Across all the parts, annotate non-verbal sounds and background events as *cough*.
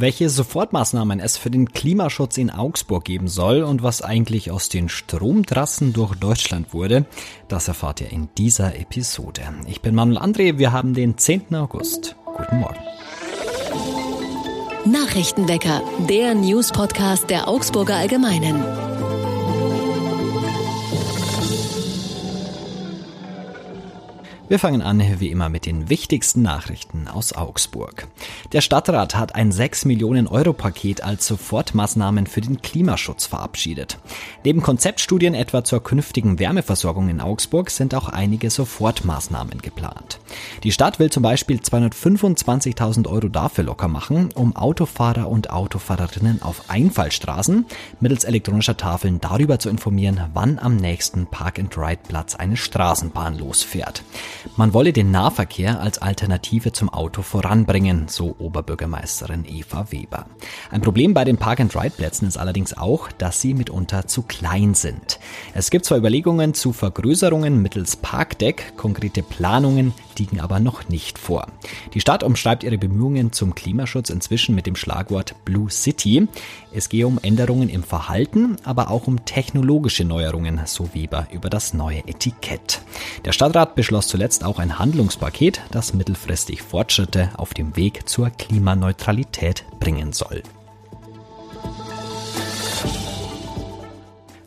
welche Sofortmaßnahmen es für den Klimaschutz in Augsburg geben soll und was eigentlich aus den Stromtrassen durch Deutschland wurde, das erfahrt ihr in dieser Episode. Ich bin Manuel André, wir haben den 10. August. Guten Morgen. Nachrichtenwecker, der News-Podcast der Augsburger Allgemeinen. Wir fangen an wie immer mit den wichtigsten Nachrichten aus Augsburg. Der Stadtrat hat ein 6 Millionen Euro Paket als Sofortmaßnahmen für den Klimaschutz verabschiedet. Neben Konzeptstudien etwa zur künftigen Wärmeversorgung in Augsburg sind auch einige Sofortmaßnahmen geplant. Die Stadt will zum Beispiel 225.000 Euro dafür locker machen, um Autofahrer und Autofahrerinnen auf Einfallstraßen mittels elektronischer Tafeln darüber zu informieren, wann am nächsten Park-and-Ride-Platz eine Straßenbahn losfährt. Man wolle den Nahverkehr als Alternative zum Auto voranbringen, so Oberbürgermeisterin Eva Weber. Ein Problem bei den Park-and-Ride-Plätzen ist allerdings auch, dass sie mitunter zu klein sind. Es gibt zwar Überlegungen zu Vergrößerungen mittels Parkdeck, konkrete Planungen liegen aber noch nicht vor. Die Stadt umschreibt ihre Bemühungen zum Klimaschutz inzwischen mit dem Schlagwort Blue City. Es gehe um Änderungen im Verhalten, aber auch um technologische Neuerungen, so Weber über das neue Etikett. Der Stadtrat beschloss zuletzt zuletzt auch ein Handlungspaket, das mittelfristig Fortschritte auf dem Weg zur Klimaneutralität bringen soll.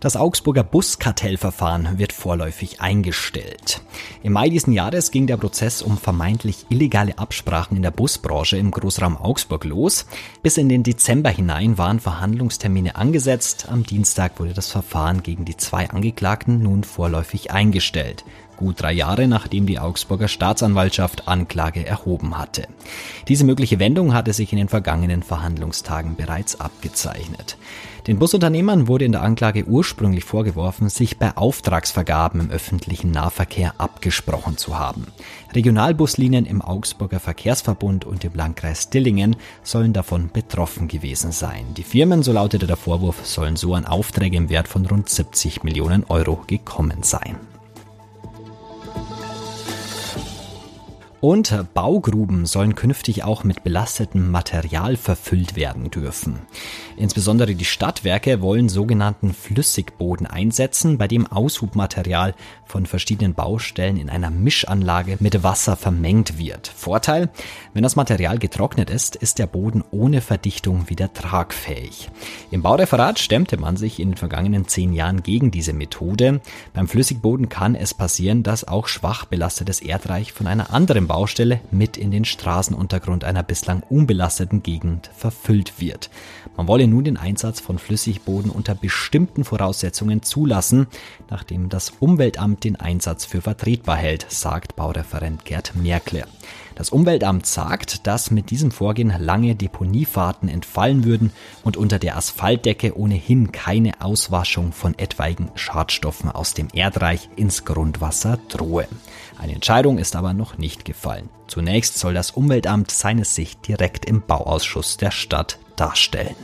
Das Augsburger Buskartellverfahren wird vorläufig eingestellt. Im Mai diesen Jahres ging der Prozess um vermeintlich illegale Absprachen in der Busbranche im Großraum Augsburg los. Bis in den Dezember hinein waren Verhandlungstermine angesetzt. Am Dienstag wurde das Verfahren gegen die zwei Angeklagten nun vorläufig eingestellt gut drei Jahre nachdem die Augsburger Staatsanwaltschaft Anklage erhoben hatte. Diese mögliche Wendung hatte sich in den vergangenen Verhandlungstagen bereits abgezeichnet. Den Busunternehmern wurde in der Anklage ursprünglich vorgeworfen, sich bei Auftragsvergaben im öffentlichen Nahverkehr abgesprochen zu haben. Regionalbuslinien im Augsburger Verkehrsverbund und im Landkreis Dillingen sollen davon betroffen gewesen sein. Die Firmen, so lautete der Vorwurf, sollen so an Aufträge im Wert von rund 70 Millionen Euro gekommen sein. Und Baugruben sollen künftig auch mit belastetem Material verfüllt werden dürfen. Insbesondere die Stadtwerke wollen sogenannten Flüssigboden einsetzen, bei dem Aushubmaterial von verschiedenen Baustellen in einer Mischanlage mit Wasser vermengt wird. Vorteil, wenn das Material getrocknet ist, ist der Boden ohne Verdichtung wieder tragfähig. Im Baureferat stemmte man sich in den vergangenen zehn Jahren gegen diese Methode. Beim Flüssigboden kann es passieren, dass auch schwach belastetes Erdreich von einer anderen Baustelle mit in den Straßenuntergrund einer bislang unbelasteten Gegend verfüllt wird. Man wolle nun den Einsatz von Flüssigboden unter bestimmten Voraussetzungen zulassen, nachdem das Umweltamt den Einsatz für vertretbar hält, sagt Baureferent Gerd Merkle. Das Umweltamt sagt, dass mit diesem Vorgehen lange Deponiefahrten entfallen würden und unter der Asphaltdecke ohnehin keine Auswaschung von etwaigen Schadstoffen aus dem Erdreich ins Grundwasser drohe. Eine Entscheidung ist aber noch nicht gefallen. Zunächst soll das Umweltamt seine Sicht direkt im Bauausschuss der Stadt darstellen.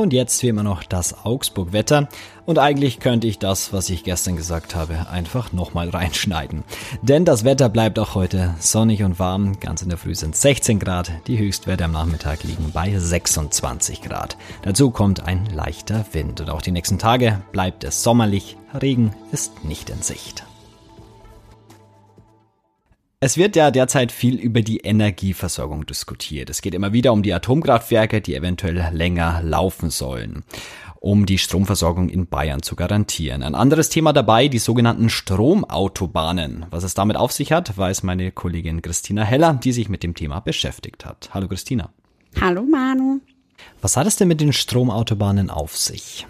Und jetzt wie immer noch das Augsburg-Wetter. Und eigentlich könnte ich das, was ich gestern gesagt habe, einfach nochmal *laughs* reinschneiden. Denn das Wetter bleibt auch heute sonnig und warm. Ganz in der Früh sind 16 Grad. Die Höchstwerte am Nachmittag liegen bei 26 Grad. Dazu kommt ein leichter Wind. Und auch die nächsten Tage bleibt es sommerlich. Regen ist nicht in Sicht. Es wird ja derzeit viel über die Energieversorgung diskutiert. Es geht immer wieder um die Atomkraftwerke, die eventuell länger laufen sollen, um die Stromversorgung in Bayern zu garantieren. Ein anderes Thema dabei, die sogenannten Stromautobahnen. Was es damit auf sich hat, weiß meine Kollegin Christina Heller, die sich mit dem Thema beschäftigt hat. Hallo Christina. Hallo Manu. Was hat es denn mit den Stromautobahnen auf sich?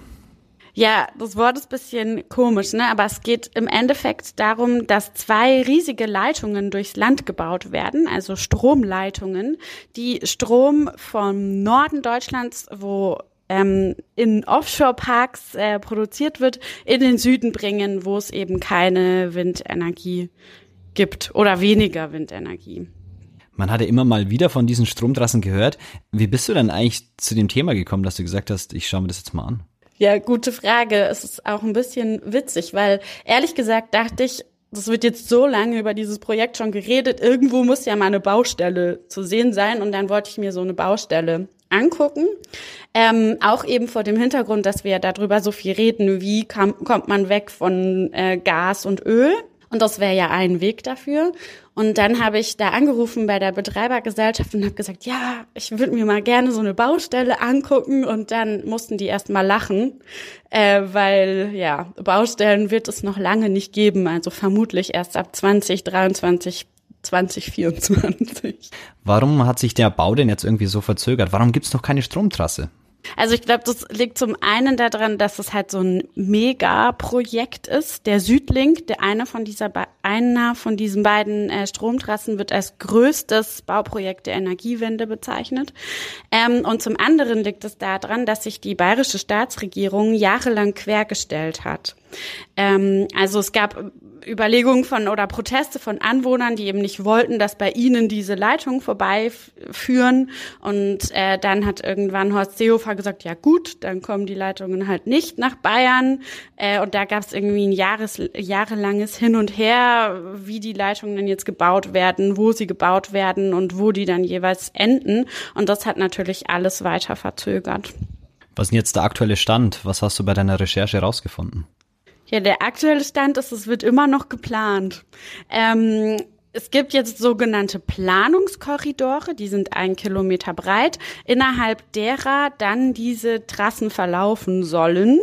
Ja, das Wort ist bisschen komisch, ne? aber es geht im Endeffekt darum, dass zwei riesige Leitungen durchs Land gebaut werden, also Stromleitungen, die Strom vom Norden Deutschlands, wo ähm, in Offshore-Parks äh, produziert wird, in den Süden bringen, wo es eben keine Windenergie gibt oder weniger Windenergie. Man hatte immer mal wieder von diesen Stromtrassen gehört. Wie bist du denn eigentlich zu dem Thema gekommen, dass du gesagt hast, ich schaue mir das jetzt mal an? Ja, gute Frage. Es ist auch ein bisschen witzig, weil ehrlich gesagt dachte ich, das wird jetzt so lange über dieses Projekt schon geredet, irgendwo muss ja mal eine Baustelle zu sehen sein und dann wollte ich mir so eine Baustelle angucken. Ähm, auch eben vor dem Hintergrund, dass wir darüber so viel reden, wie kam, kommt man weg von äh, Gas und Öl. Und das wäre ja ein Weg dafür. Und dann habe ich da angerufen bei der Betreibergesellschaft und habe gesagt, ja, ich würde mir mal gerne so eine Baustelle angucken. Und dann mussten die erst mal lachen, äh, weil ja, Baustellen wird es noch lange nicht geben. Also vermutlich erst ab 2023 2024. Warum hat sich der Bau denn jetzt irgendwie so verzögert? Warum gibt's noch keine Stromtrasse? Also ich glaube, das liegt zum einen daran, dass es halt so ein Mega-Projekt ist. Der Südlink, der eine von dieser einer von diesen beiden äh, Stromtrassen wird als größtes Bauprojekt der Energiewende bezeichnet. Ähm, und zum anderen liegt es daran, dass sich die bayerische Staatsregierung jahrelang quergestellt hat. Ähm, also es gab Überlegungen von oder Proteste von Anwohnern, die eben nicht wollten, dass bei ihnen diese Leitungen vorbeiführen. Und äh, dann hat irgendwann Horst Seehofer gesagt, ja gut, dann kommen die Leitungen halt nicht nach Bayern. Äh, und da gab es irgendwie ein Jahres, jahrelanges Hin und Her, wie die Leitungen denn jetzt gebaut werden, wo sie gebaut werden und wo die dann jeweils enden. Und das hat natürlich alles weiter verzögert. Was ist denn jetzt der aktuelle Stand? Was hast du bei deiner Recherche herausgefunden? Ja, der aktuelle Stand ist, es wird immer noch geplant. Ähm, es gibt jetzt sogenannte Planungskorridore, die sind ein Kilometer breit, innerhalb derer dann diese Trassen verlaufen sollen.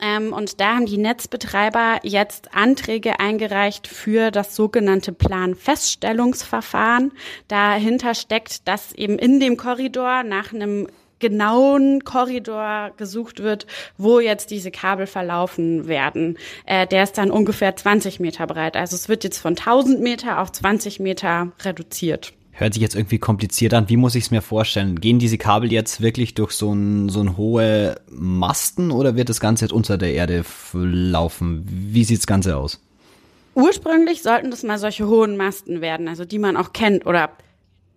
Ähm, und da haben die Netzbetreiber jetzt Anträge eingereicht für das sogenannte Planfeststellungsverfahren. Dahinter steckt, dass eben in dem Korridor nach einem genauen Korridor gesucht wird, wo jetzt diese Kabel verlaufen werden. Äh, der ist dann ungefähr 20 Meter breit. Also es wird jetzt von 1000 Meter auf 20 Meter reduziert. Hört sich jetzt irgendwie kompliziert an. Wie muss ich es mir vorstellen? Gehen diese Kabel jetzt wirklich durch so ein, so ein hohe Masten oder wird das Ganze jetzt unter der Erde laufen? Wie sieht das Ganze aus? Ursprünglich sollten das mal solche hohen Masten werden, also die man auch kennt oder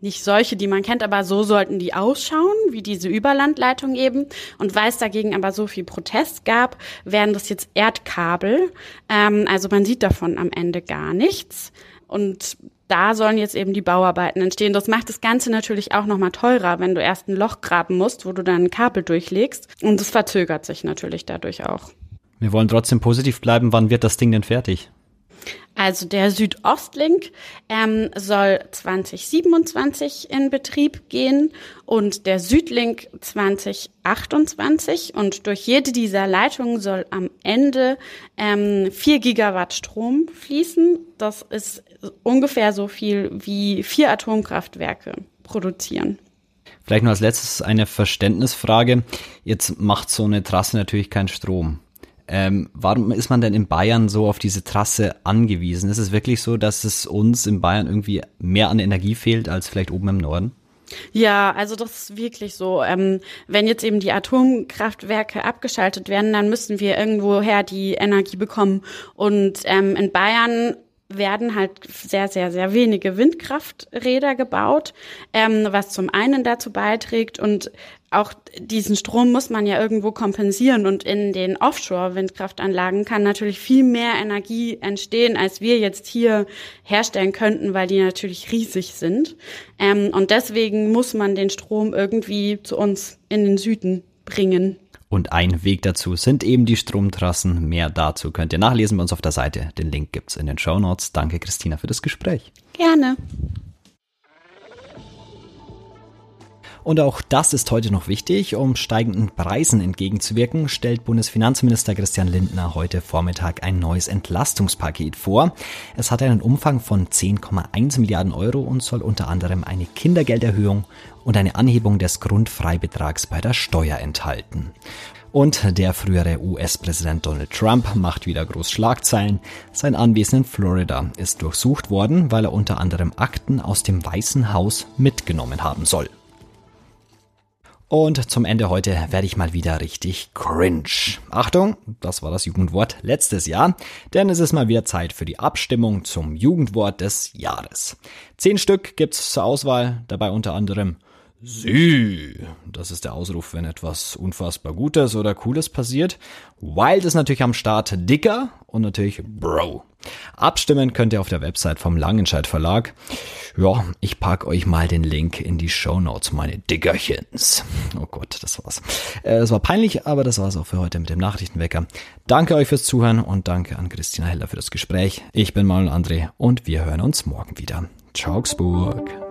nicht solche, die man kennt, aber so sollten die ausschauen, wie diese Überlandleitung eben. Und weil es dagegen aber so viel Protest gab, werden das jetzt Erdkabel. Ähm, also man sieht davon am Ende gar nichts. Und da sollen jetzt eben die Bauarbeiten entstehen. Das macht das Ganze natürlich auch nochmal teurer, wenn du erst ein Loch graben musst, wo du dann ein Kabel durchlegst. Und es verzögert sich natürlich dadurch auch. Wir wollen trotzdem positiv bleiben. Wann wird das Ding denn fertig? Also der Südostlink ähm, soll 2027 in Betrieb gehen und der Südlink 2028. Und durch jede dieser Leitungen soll am Ende ähm, 4 Gigawatt Strom fließen. Das ist ungefähr so viel wie vier Atomkraftwerke produzieren. Vielleicht nur als letztes eine Verständnisfrage. Jetzt macht so eine Trasse natürlich keinen Strom. Ähm, warum ist man denn in Bayern so auf diese Trasse angewiesen? Ist es wirklich so, dass es uns in Bayern irgendwie mehr an Energie fehlt als vielleicht oben im Norden? Ja, also das ist wirklich so. Ähm, wenn jetzt eben die Atomkraftwerke abgeschaltet werden, dann müssen wir irgendwoher die Energie bekommen. Und ähm, in Bayern werden halt sehr, sehr, sehr wenige Windkrafträder gebaut, ähm, was zum einen dazu beiträgt und auch diesen Strom muss man ja irgendwo kompensieren und in den Offshore-Windkraftanlagen kann natürlich viel mehr Energie entstehen, als wir jetzt hier herstellen könnten, weil die natürlich riesig sind. Ähm, und deswegen muss man den Strom irgendwie zu uns in den Süden bringen. Und ein Weg dazu sind eben die Stromtrassen. Mehr dazu könnt ihr nachlesen bei uns auf der Seite. Den Link gibt's in den Show Notes. Danke, Christina, für das Gespräch. Gerne. Und auch das ist heute noch wichtig. Um steigenden Preisen entgegenzuwirken, stellt Bundesfinanzminister Christian Lindner heute Vormittag ein neues Entlastungspaket vor. Es hat einen Umfang von 10,1 Milliarden Euro und soll unter anderem eine Kindergelderhöhung und eine Anhebung des Grundfreibetrags bei der Steuer enthalten. Und der frühere US-Präsident Donald Trump macht wieder groß Schlagzeilen. Sein Anwesen in Florida ist durchsucht worden, weil er unter anderem Akten aus dem Weißen Haus mitgenommen haben soll. Und zum Ende heute werde ich mal wieder richtig cringe. Achtung, das war das Jugendwort letztes Jahr, denn es ist mal wieder Zeit für die Abstimmung zum Jugendwort des Jahres. Zehn Stück gibt's zur Auswahl, dabei unter anderem Sie. Das ist der Ausruf, wenn etwas unfassbar Gutes oder Cooles passiert. Wild ist natürlich am Start dicker und natürlich Bro. Abstimmen könnt ihr auf der Website vom Langenscheid Verlag. Ja, ich pack euch mal den Link in die Show Notes, meine Diggerchens. Oh Gott, das war's. Äh, es war peinlich, aber das war's auch für heute mit dem Nachrichtenwecker. Danke euch fürs Zuhören und danke an Christina Heller für das Gespräch. Ich bin Manuel André und wir hören uns morgen wieder. Augsburg.